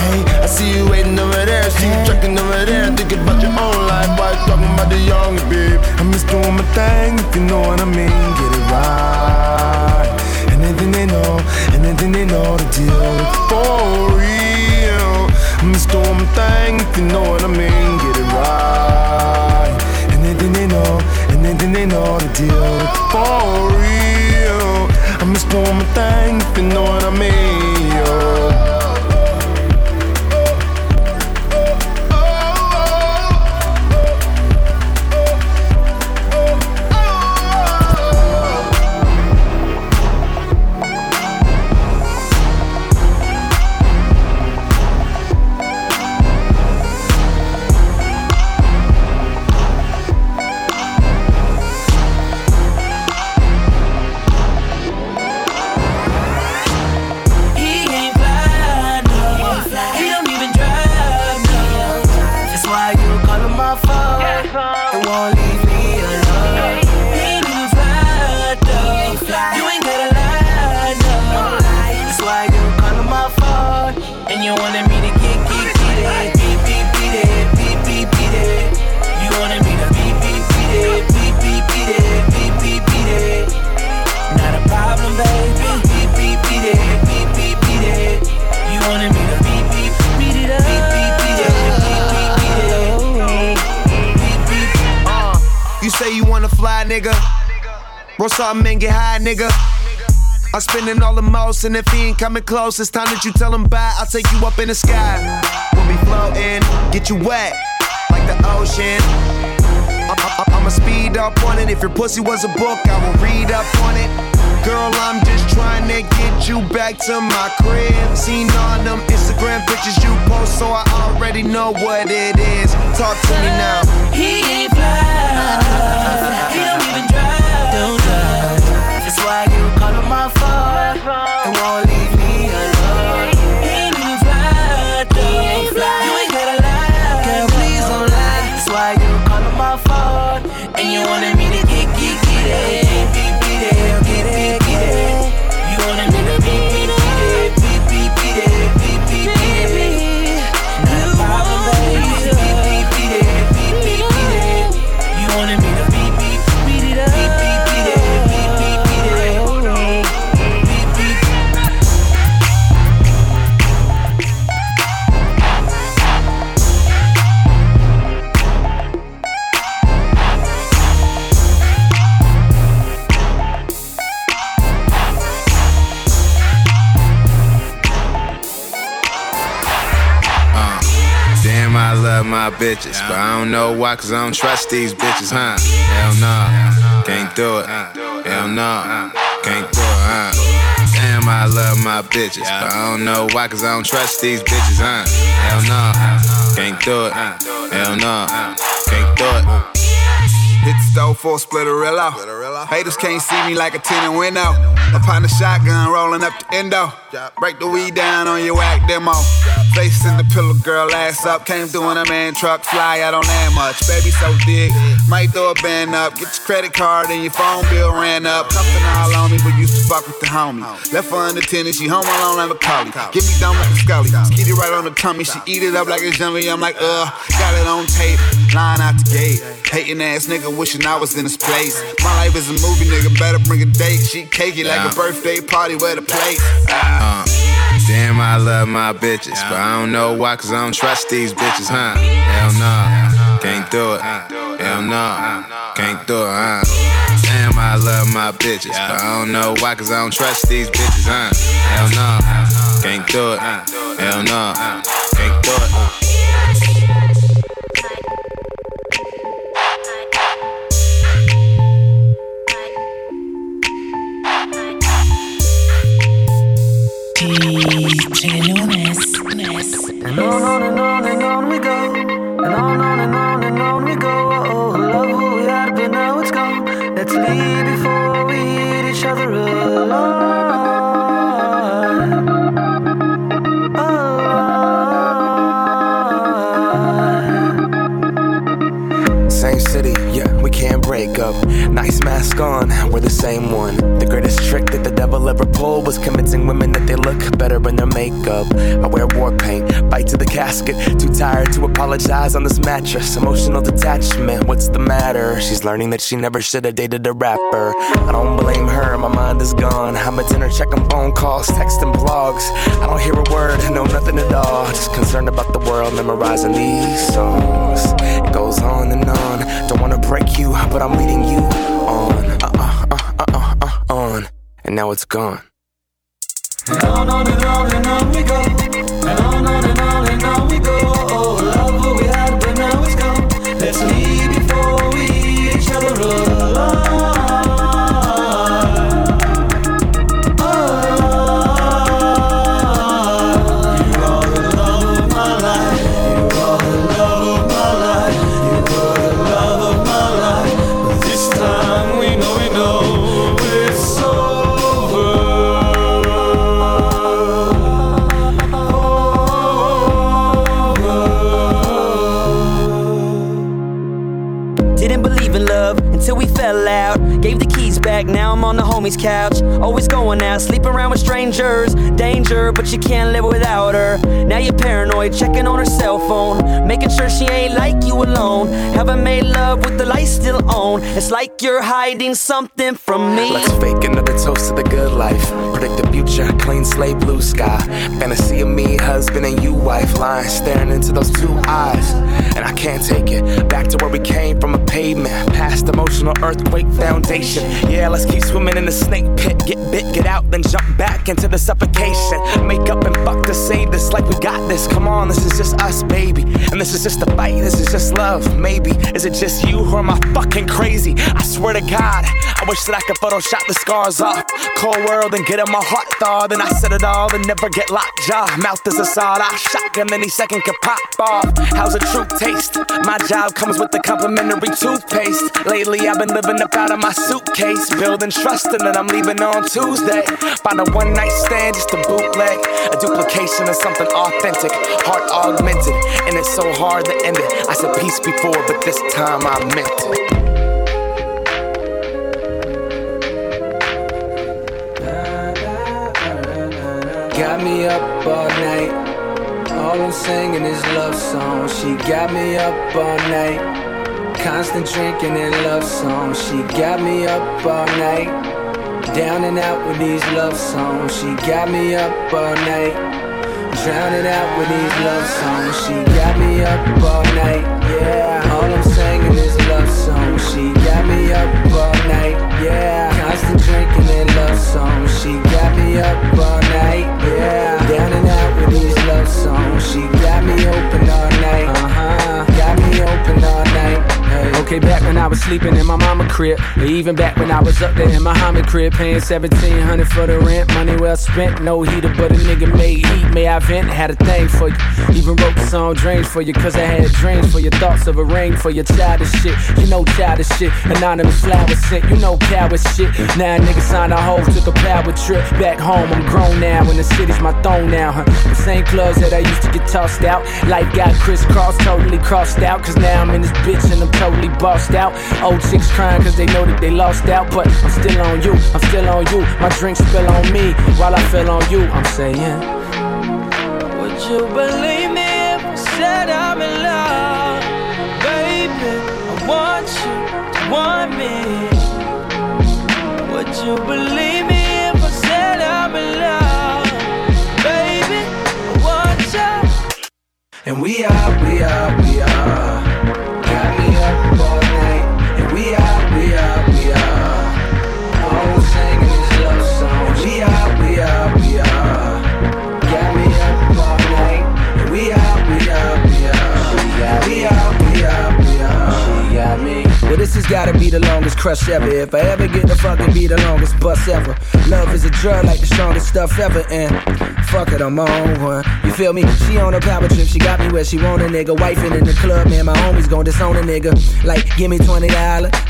Hey, I see you waiting over there, see you jacking over there, thinking about your own life. Why you talking about the young babe? I'm just doing my thing, if you know what I mean. Get it right. Anything they know, anything they know, the deal is for real. I'm just doing my thing, if you know what I mean. Get it right. Anything they know, they the deal for real. I'm just doing my thing, if you know what I mean. Something and get high, nigga. I'm spending all the most, and if he ain't coming close, it's time that you tell him bye. I'll take you up in the sky. We'll be floating, get you wet, like the ocean. I'ma speed up on it. If your pussy was a book, I will read up on it. Girl, I'm just trying to get you back to my crib. Seen all them Instagram pictures you post, so I already know what it is. Talk to me now. He ain't fly. Bitches, but I don't know why, cause I don't trust these bitches, huh? Hell no, can't do it. Hell no, can't do it, huh? Damn, I love my bitches, but I don't know why, cause I don't trust these bitches, huh? Hell no, can't do it. Hell no, can't do it. Hit the stove for a splitterilla. Haters can't see me like a tinted window. Upon the shotgun rolling up the endo. Break the weed down on your whack demo. Face in the pillow, girl, ass up. Came through in a man truck, fly, I don't land much. Baby so thick, might throw a band up. Get your credit card and your phone bill ran up. Cuffing all on me, but used to fuck with the homie. Left her under tennis, she home alone, have a collie. Get me dumb like a scully. Skeet it right on the tummy, she eat it up like a yummy. I'm like, uh, got it on tape. Line out the gate. Hating ass nigga, wishing I was in his place. My life is a movie, nigga, better bring a date. She cakey like a birthday party, with a plate. Uh, damn, I love my bitches, but I don't know why, cause I don't trust these bitches, huh? Hell no, can't do it. Hell no, can't do it, huh? Damn, I love my bitches, but I don't know why, cause I don't trust these bitches, huh? Hell no, can't do it. Hell no, can't do it. Música devil was convincing women that they look better in their makeup. I wear war paint, bite to the casket. Too tired to apologize on this mattress. Emotional detachment, what's the matter? She's learning that she never should have dated a rapper. I don't blame her, my mind is gone. I'm at dinner checking phone calls, texting blogs. I don't hear a word, I know nothing at all. Just concerned about the world, memorizing these songs. It goes on and on. Don't wanna break you, but I'm leading you on. Uh uh uh uh uh, uh on. And now it's gone. On and on and on we go. Homie's couch. Always going out, sleeping around with strangers. Danger, but you can't live without her. Now you're paranoid, checking on her cell phone. Making sure she ain't like you alone. Haven't made love with the lights still on. It's like you're hiding something from me. Let's fake another toast to the good life. Predict the future, clean slate, blue sky. Fantasy of me, husband, and you, wife. Lying, staring into those two eyes. And I can't take it. Back to where we came from a pavement. Past emotional earthquake foundation. Yeah, let's keep swimming in the snake pit. Get bit, get out, then jump back into the suffocation. Make up and fuck to save this like we got this. Come on, this is just us, baby. And this is just a fight, this is just love. Maybe. Is it just you or am I fucking crazy? I swear to God, I wish that I could Photoshop the scars off. Cold world and get in my heart thawed. Then I said it all and never get locked jaw. Mouth is a sawed off shotgun, any second could pop off. How's the truth taste? My job comes with the complimentary toothpaste. Lately I've been living up out of my suitcase, building trust, and then I'm leaving on Tuesday. Find a one night stand just a bootleg, a duplication of something authentic, heart augmented, and it's so hard to end it. I said peace before, but this time I meant it. Got me up all night. All I'm singing is love songs. She got me up all night. Constant drinking and love songs. She got me up all night. Down and out with these love songs. She got me up all night. Drowning out with these love songs. She got me up all night. Yeah. All I'm singing is love songs. She got me up all night. Yeah. Constant drinking and love songs. She got me up all night. Yeah. Down and out with these love songs. She got me open all night. Uh huh. Got me open all night. Okay, back when I was sleeping in my mama crib. Or even back when I was up there in Muhammad crib, paying 1700 for the rent. Money well spent, no heater, but a nigga made heat. May I vent? Had a thing for you. Even wrote the song Dreams for you, cause I had dreams for your thoughts of a ring for your childish shit. You know childish shit. Anonymous flower sent, you know coward shit. Now nigga signed a hoe, took a power trip. Back home, I'm grown now, and the city's my throne now, huh? The same clubs that I used to get tossed out. Life got crisscrossed, totally crossed out, cause now I'm in this bitch and I'm totally bossed out. Old chicks crying cause they know that they lost out, but I'm still on you, I'm still on you. My drink spill on me while I feel on you. I'm saying, Would you believe me if I said I'm in love? Baby, I want you to want me. Would you believe me if I said I'm in love? Baby, I want you. and we are, we are, we are. This has gotta be the longest crush ever. If I ever get the fucking be the longest bus ever. Love is a drug like the strongest stuff ever. And fuck it, I'm on one. You feel me? She on a power trip. She got me where she want a nigga. Wifing in the club, man. My homies gon' disown a nigga. Like, give me $20,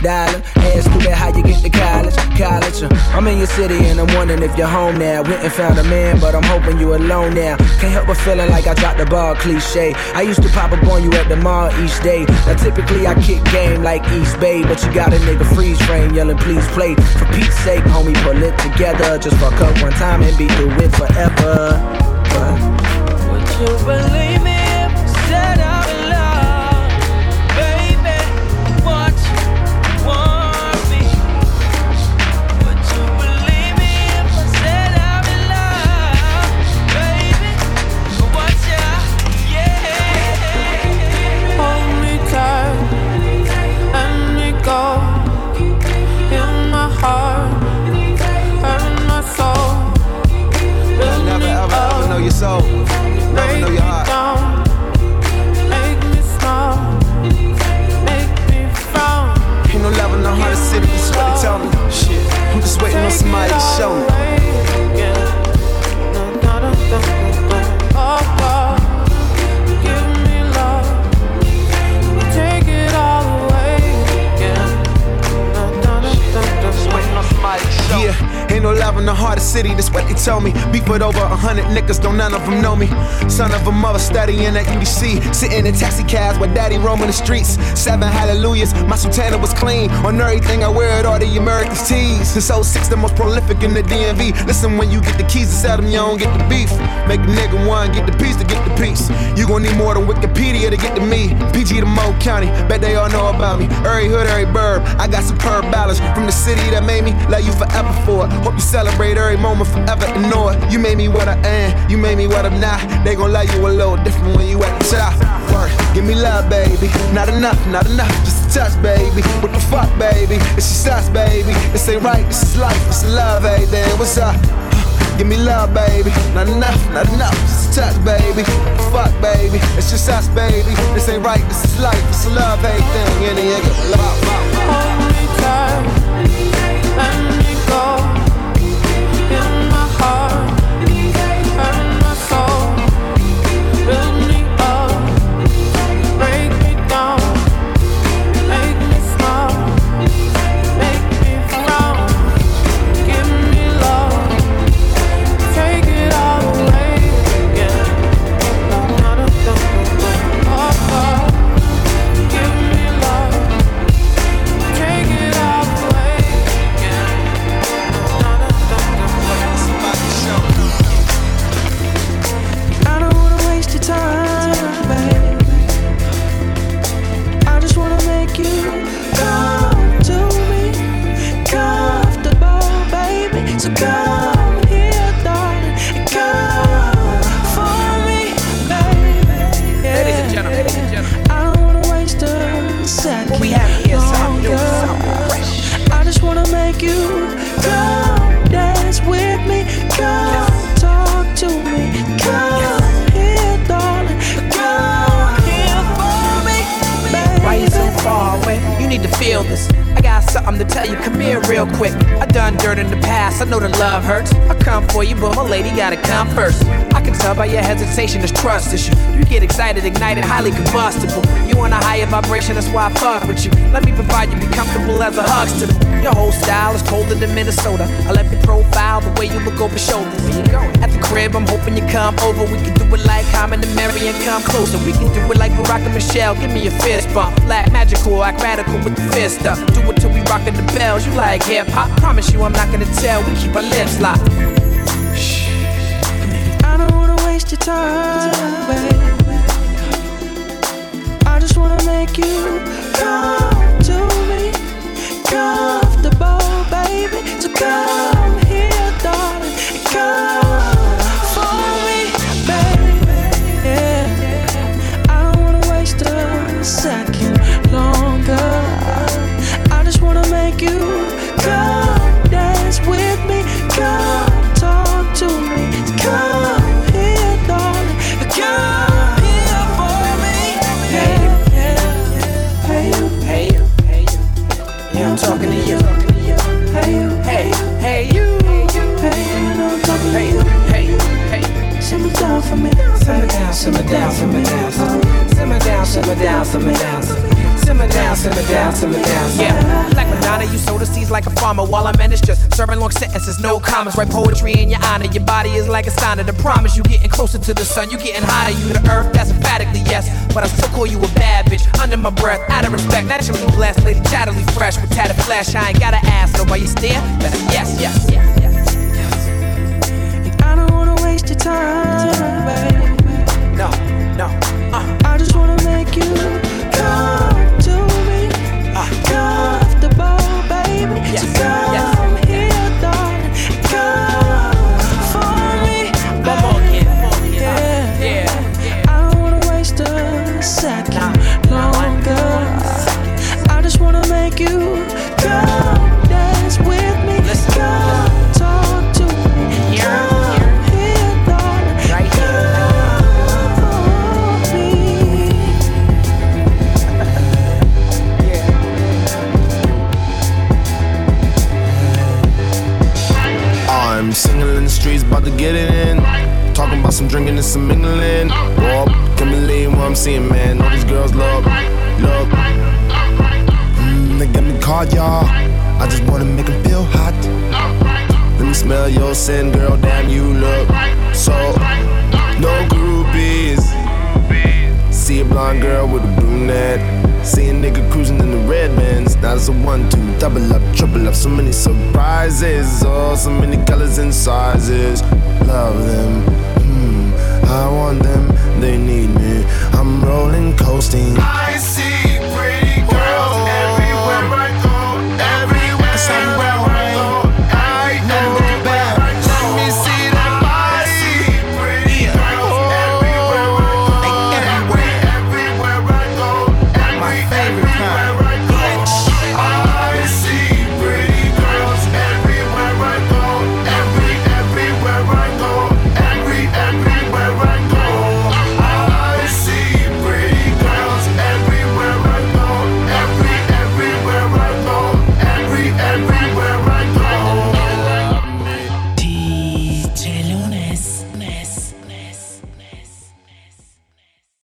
dollar. Ask stupid how you get to college. College. uh, I'm in your city and I'm wondering if you're home now. Went and found a man, but I'm hoping you alone now. Can't help but feeling like I dropped the ball cliche. I used to pop up on you at the mall each day. Now typically I kick game like East Bay, but you got a nigga freeze frame yelling, please play. For Pete's sake, homie, pull it together. Just fuck up one time and be through it forever. But Would you believe me tell me. Beef with over a hundred niggas, don't none of them know me. Son of a mother studying at UDC, sitting in taxi cabs with daddy roaming the streets. Seven hallelujahs, my sultana was clean. On everything I wear it, all the Americans tees. Since 06, the most prolific in the DMV. Listen, when you get the keys to sell them, you don't get the beef. Make a nigga one, get the piece to get the piece. You gon' need more than Wikipedia to get to me. PG to Mo County, bet they all know about me. Every hood, every burb, I got superb balance from the city that made me love you forever for it. Hope you celebrate every moment forever know it. You made me what I am, you made me what I'm not. They gon' love you a little different when you at the top. Work, give me love, baby. Not enough, not enough, just a touch, baby. What the fuck, baby? It's just us, baby. This ain't right, this is life, it's love, hey, then what's up? Give me love, baby. Not enough, not enough. Just a touch, baby. Fuck, baby? It's just us, baby. This ain't right, this is life. It's love, everything. Yeah, nigga. Love, love. Hold me tight, in the past, I know that love hurts. I come for you, but my lady gotta come first. I can tell by your hesitation, it's trust issue. You get excited, ignited, highly combustible. You on a higher vibration, that's why I fuck with you. Let me provide you, be comfortable as a Huxtable. Your whole style is colder than Minnesota. I love your profile, the way you look over shoulders. At the crib, I'm hoping you come over. We can do it like Common and Mary and come closer. We can do it like Barack and Michelle. Give me a fist bump. Black magical, act radical with the fist up. Do it till we rockin' the bells. You like hip hop? Promise you I'm not gonna tell. We keep our lips locked. I just wanna make you simmer down, simmer down, simmer down, simmer down, simmer down, simmer down. Yeah, like Madonna, you sow the seeds like a farmer. While I manage just serving long sentences, no commas. Write poetry in your honor. Your body is like a sauna. The promise you getting closer to the sun. You getting higher. You the earth. That's emphatically yes. But I still call you a bad bitch under my breath. Out of respect, naturally blessed, lady, chattily fresh with tatted flesh. I ain't gotta ask, so why you stare? Better yes, yes, yes, yes. I don't wanna waste your time, baby. No, no. About to get it in. Talking about some drinking and some mingling. Whoa, can't believe what I'm seeing, man. All these girls look, look. Mm, they got me caught, y'all. I just wanna make them feel hot. Let me smell your scent, girl. Damn, you look so. No groupies. See a blonde girl with a brunette. See a nigga cruising in the red bands. It's a one, two, double up, triple up. So many surprises. Oh, so many colors and sizes. Love them. Hmm, I want them. They need me. I'm rolling, coasting.